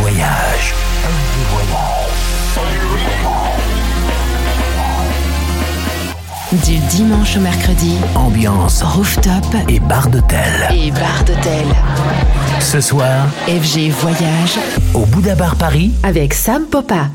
voyage. Du dimanche au mercredi, Ambiance rooftop et bar d'hôtel. et bar d'hôtel. Ce soir, FG Voyage au Bouddha Bar Paris, avec Sam Popa.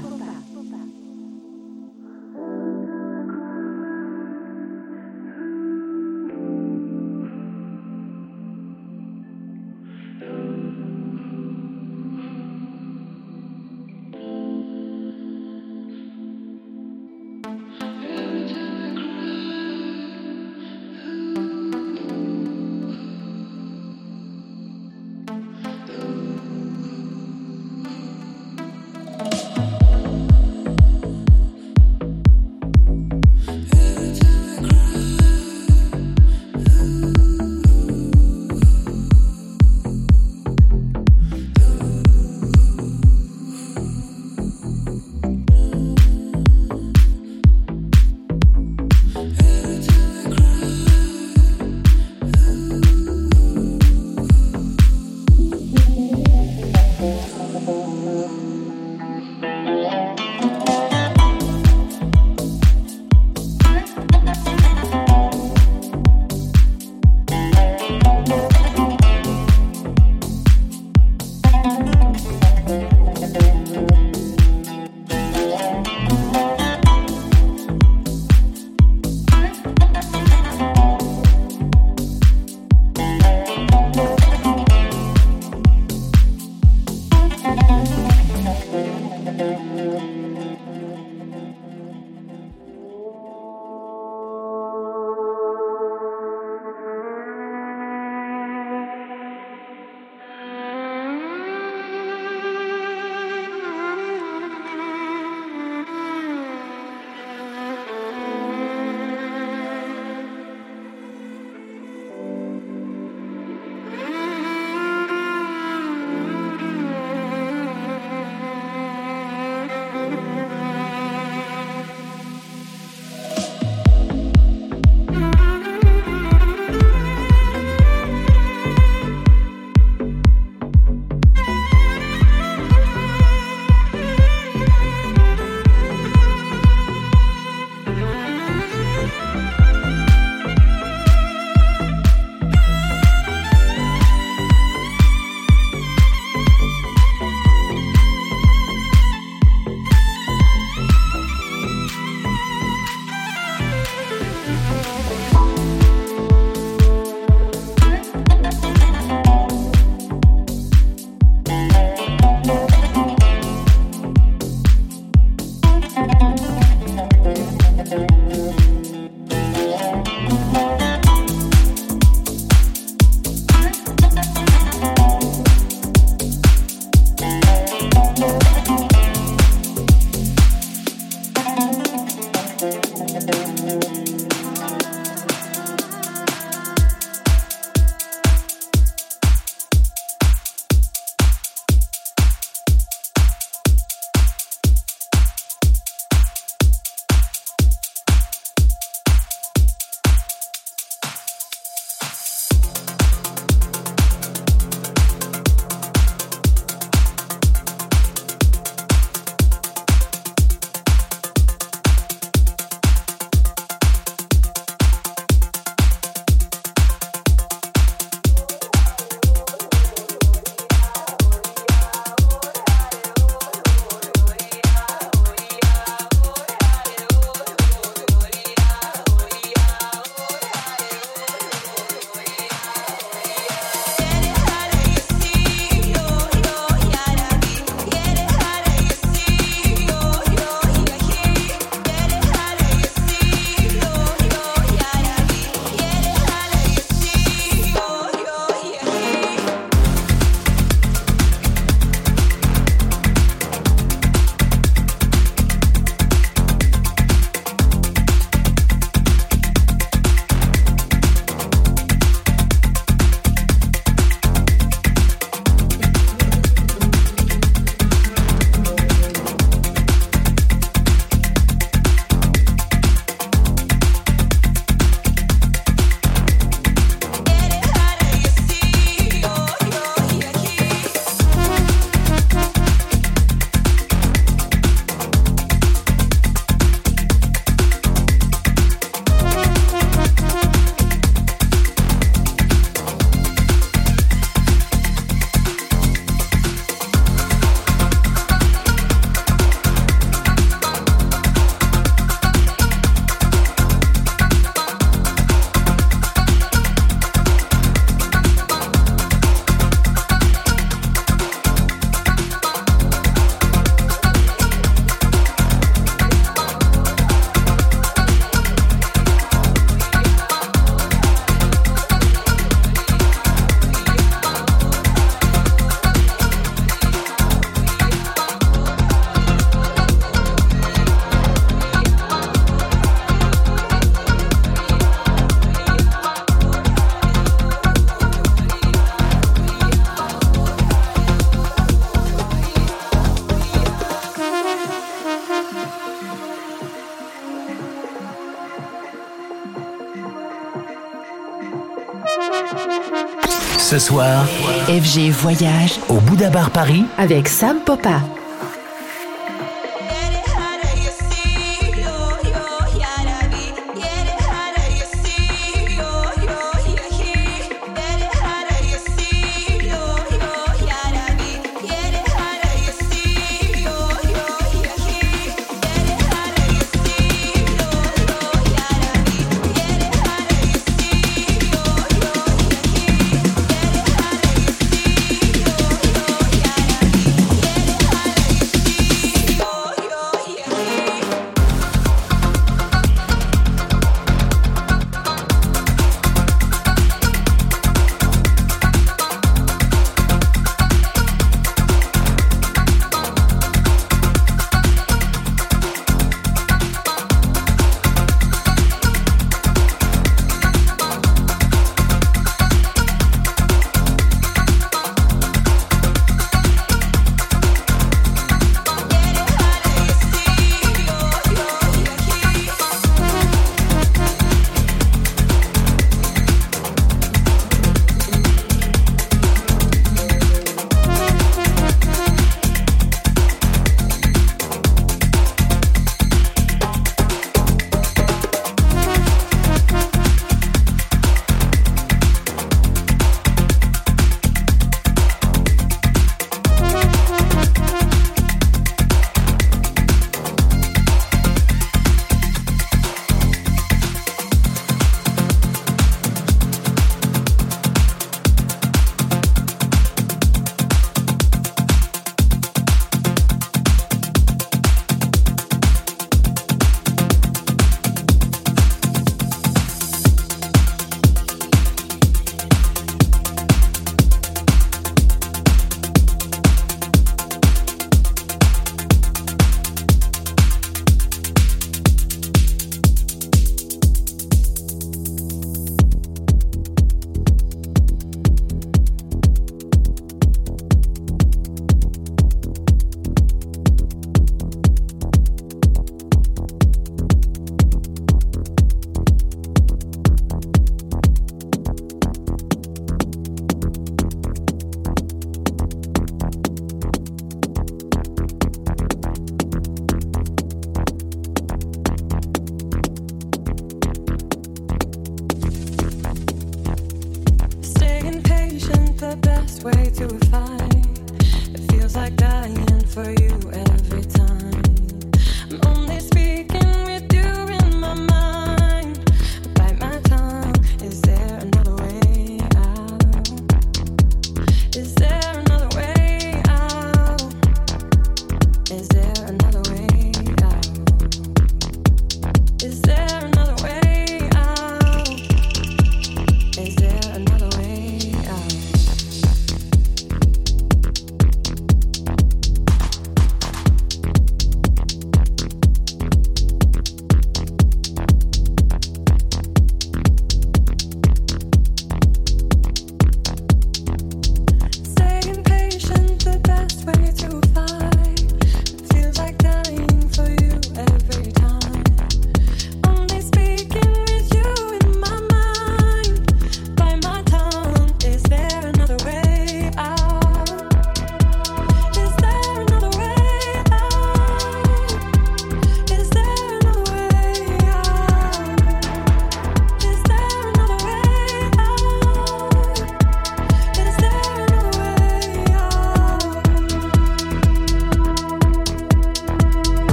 Soir, FG Voyage. Au Bouddha Bar Paris, avec Sam Popa.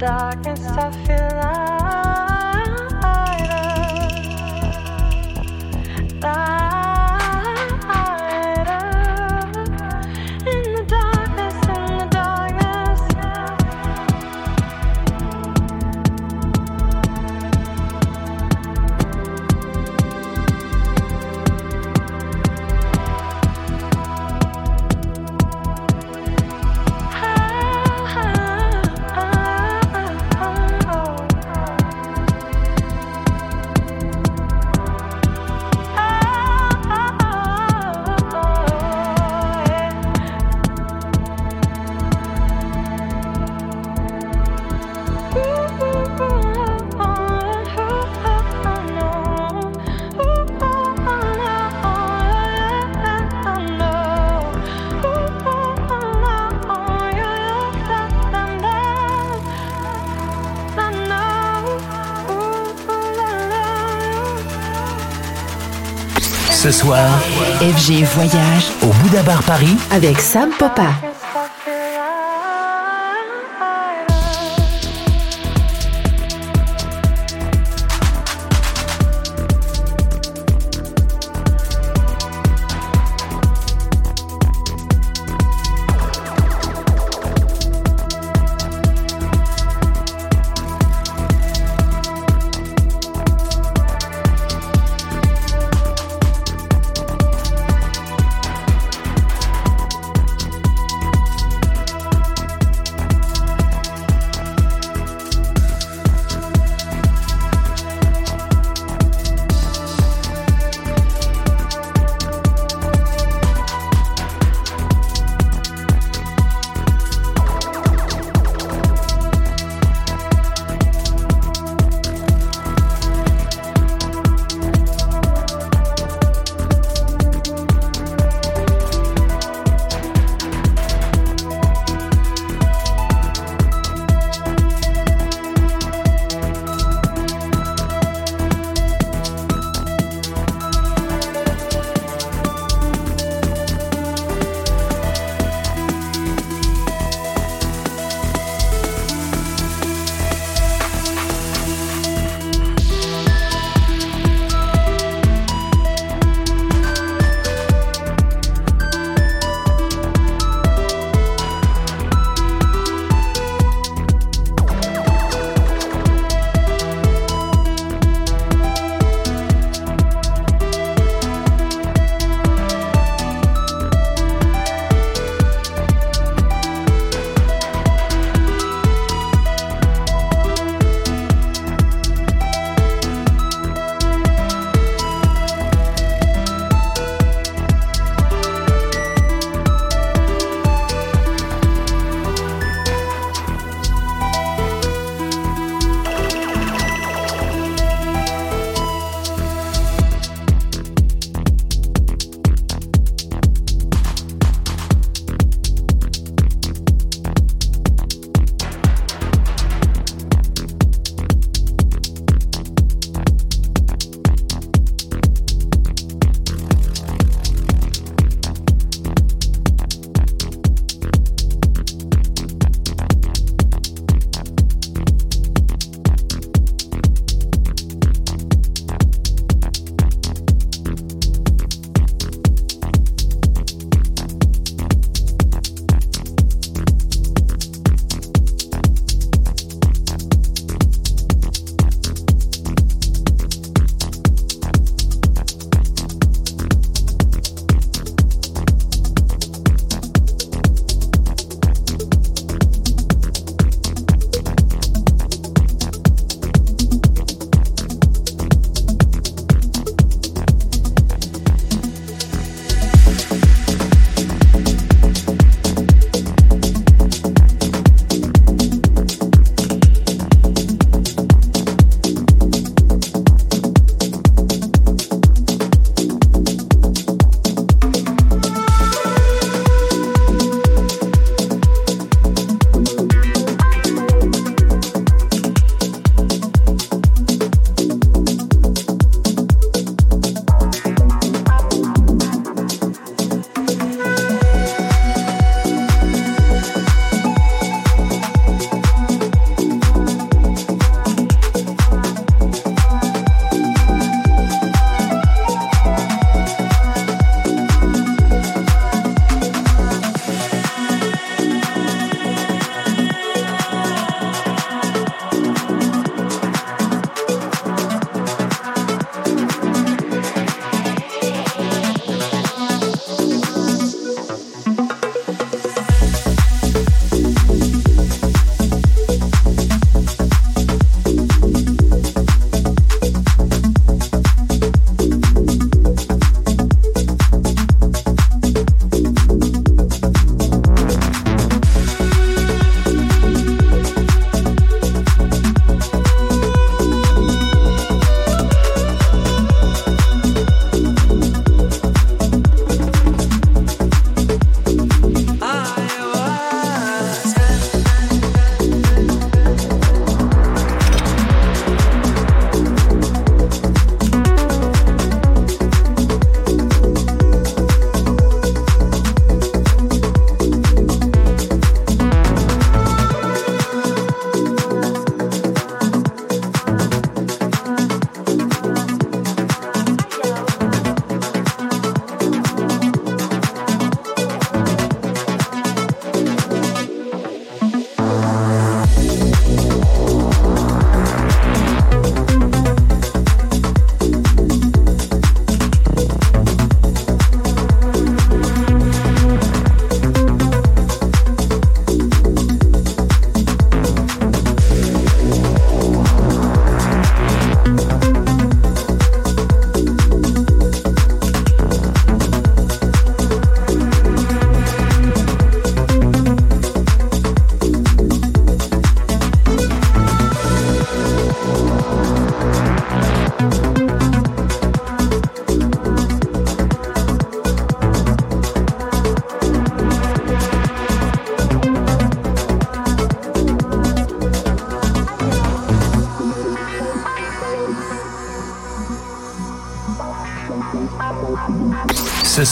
Darkness I feel lighter, FG Voyage au Bouddha Bar Paris, avec Sam Popa.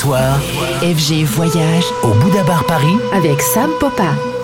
Soir, FG Voyage. Au Bouddha Bar Paris, avec Sam Popa.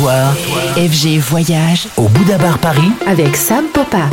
FG Voyage. Au Bouddha Bar Paris, avec Sam Popa.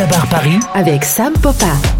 Bouddha Bar Paris, avec Sam Popa.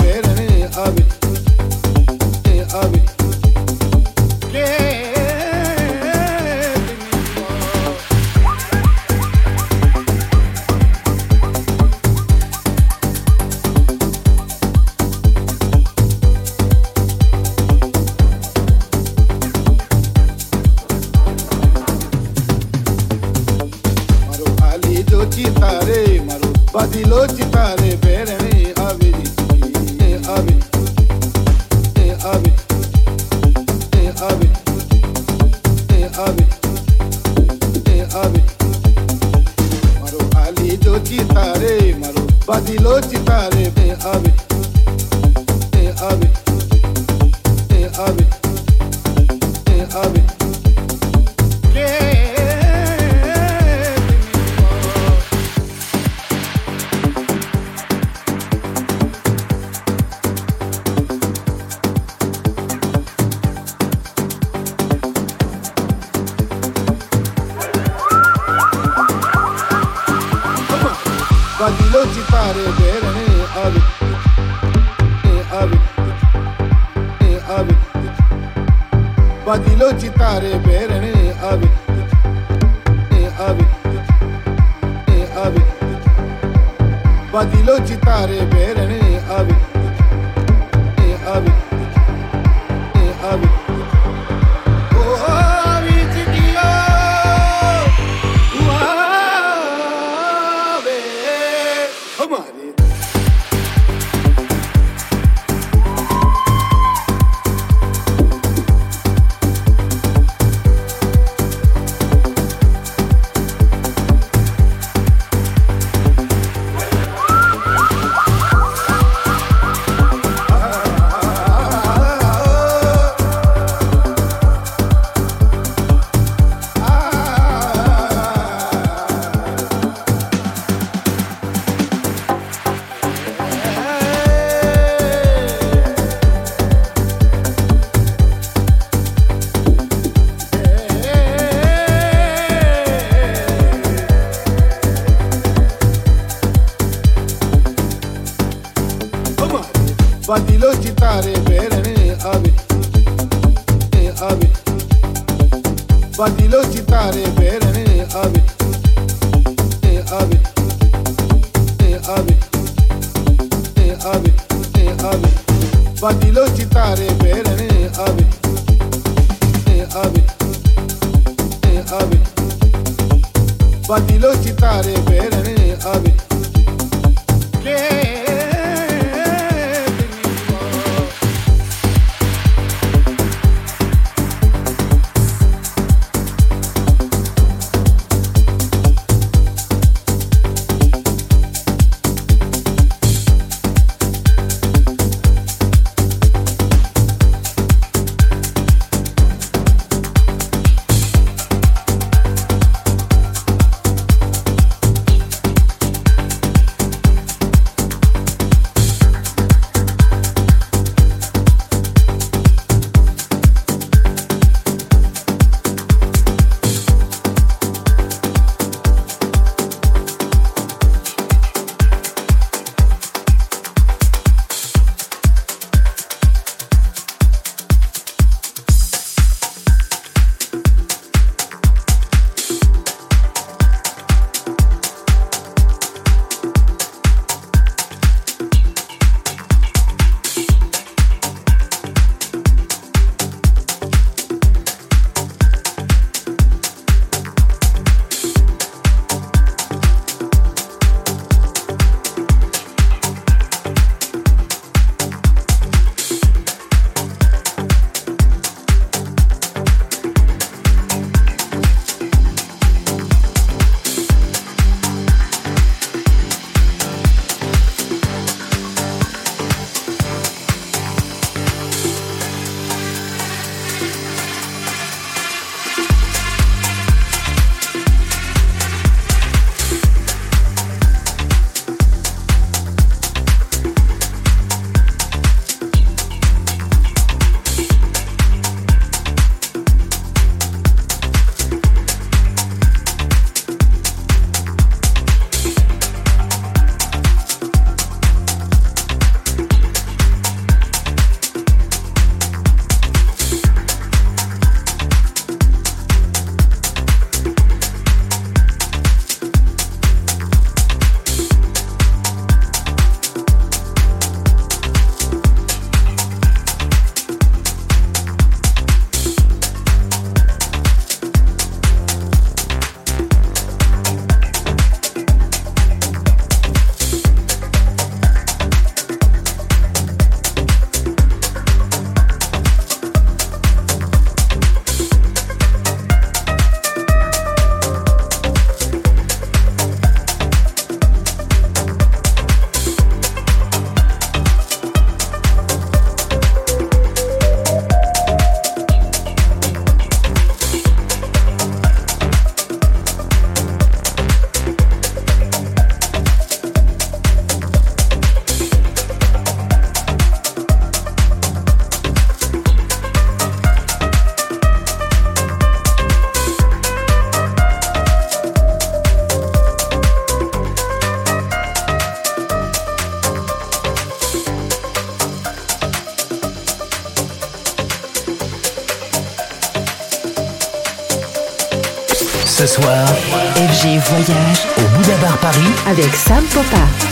Avec Sam Popa.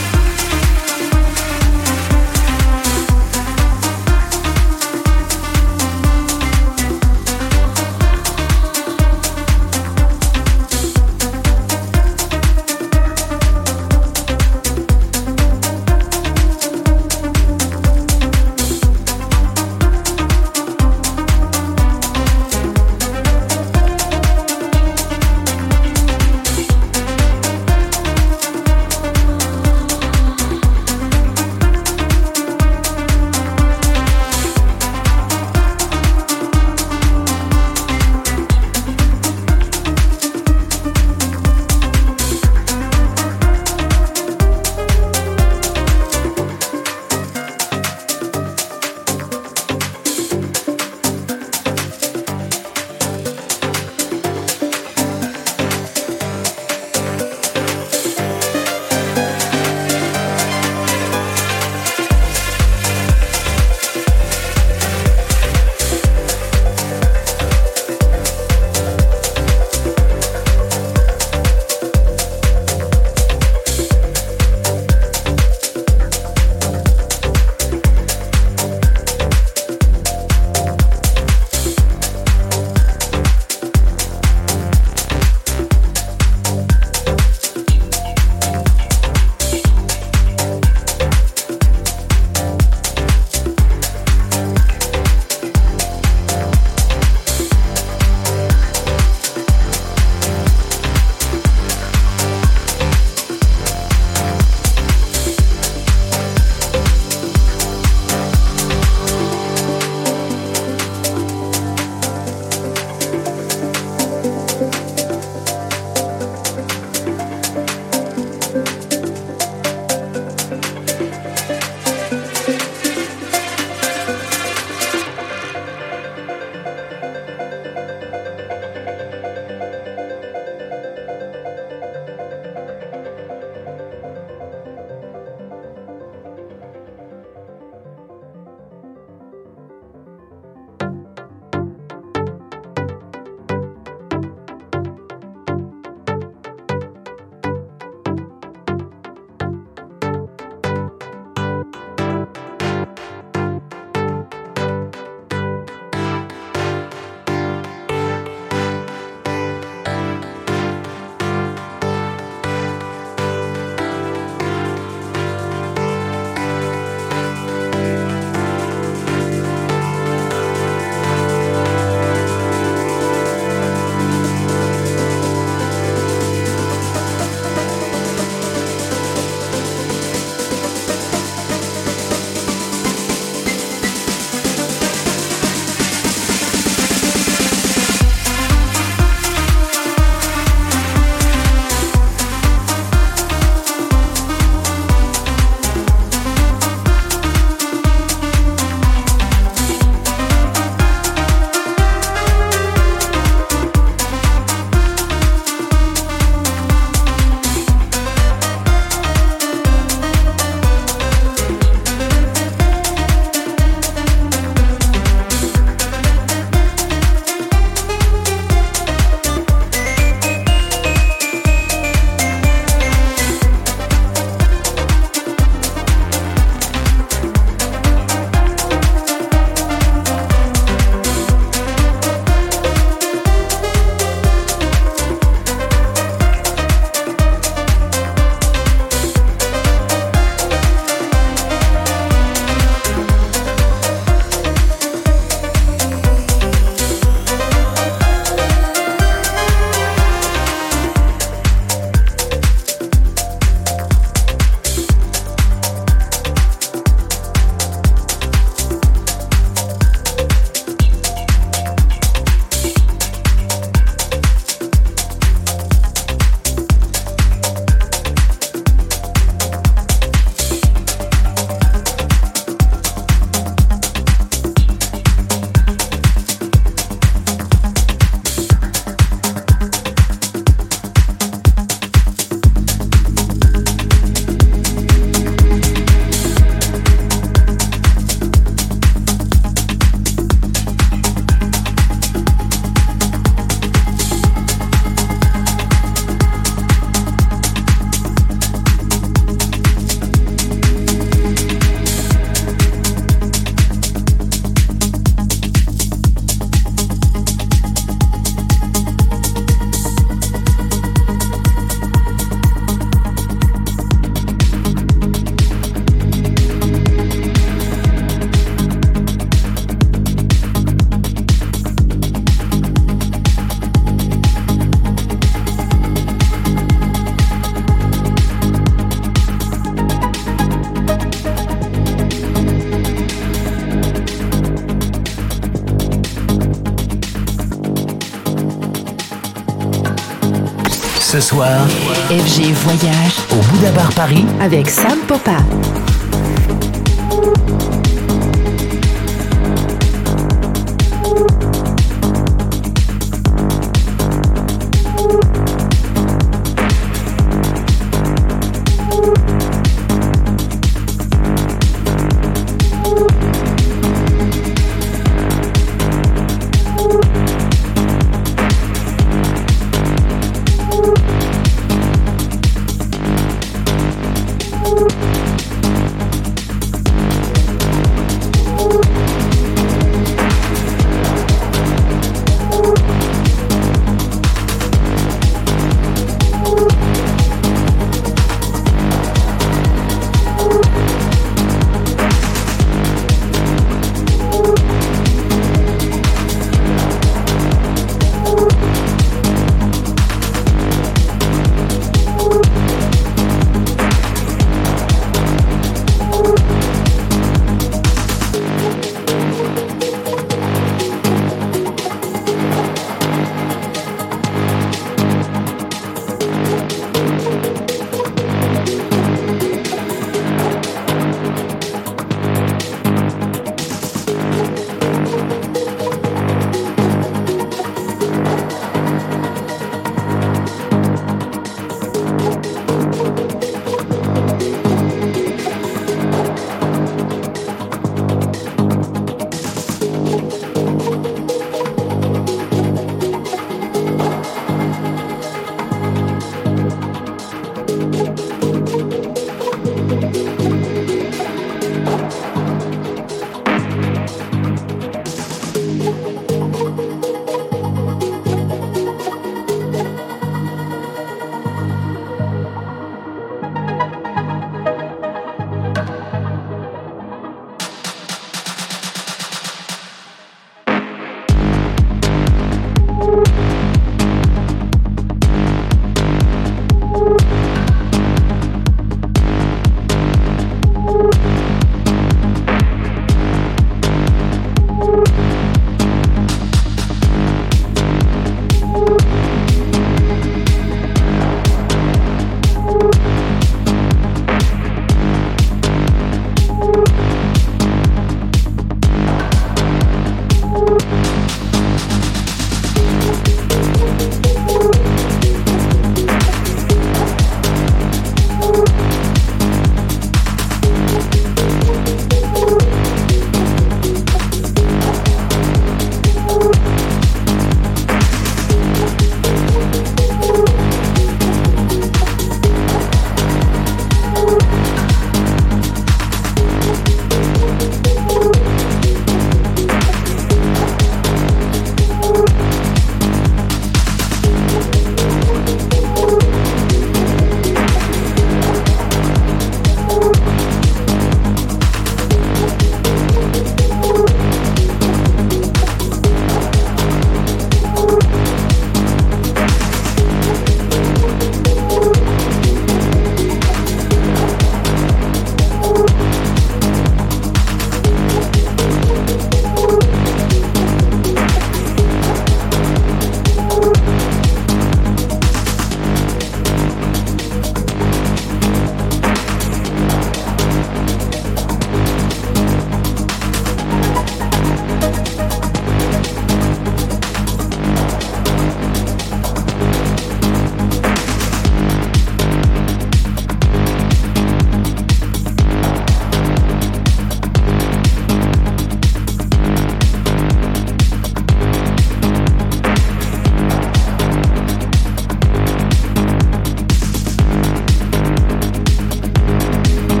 Soir, FG Voyage. Au Bouddha Bar Paris, avec Sam Popa.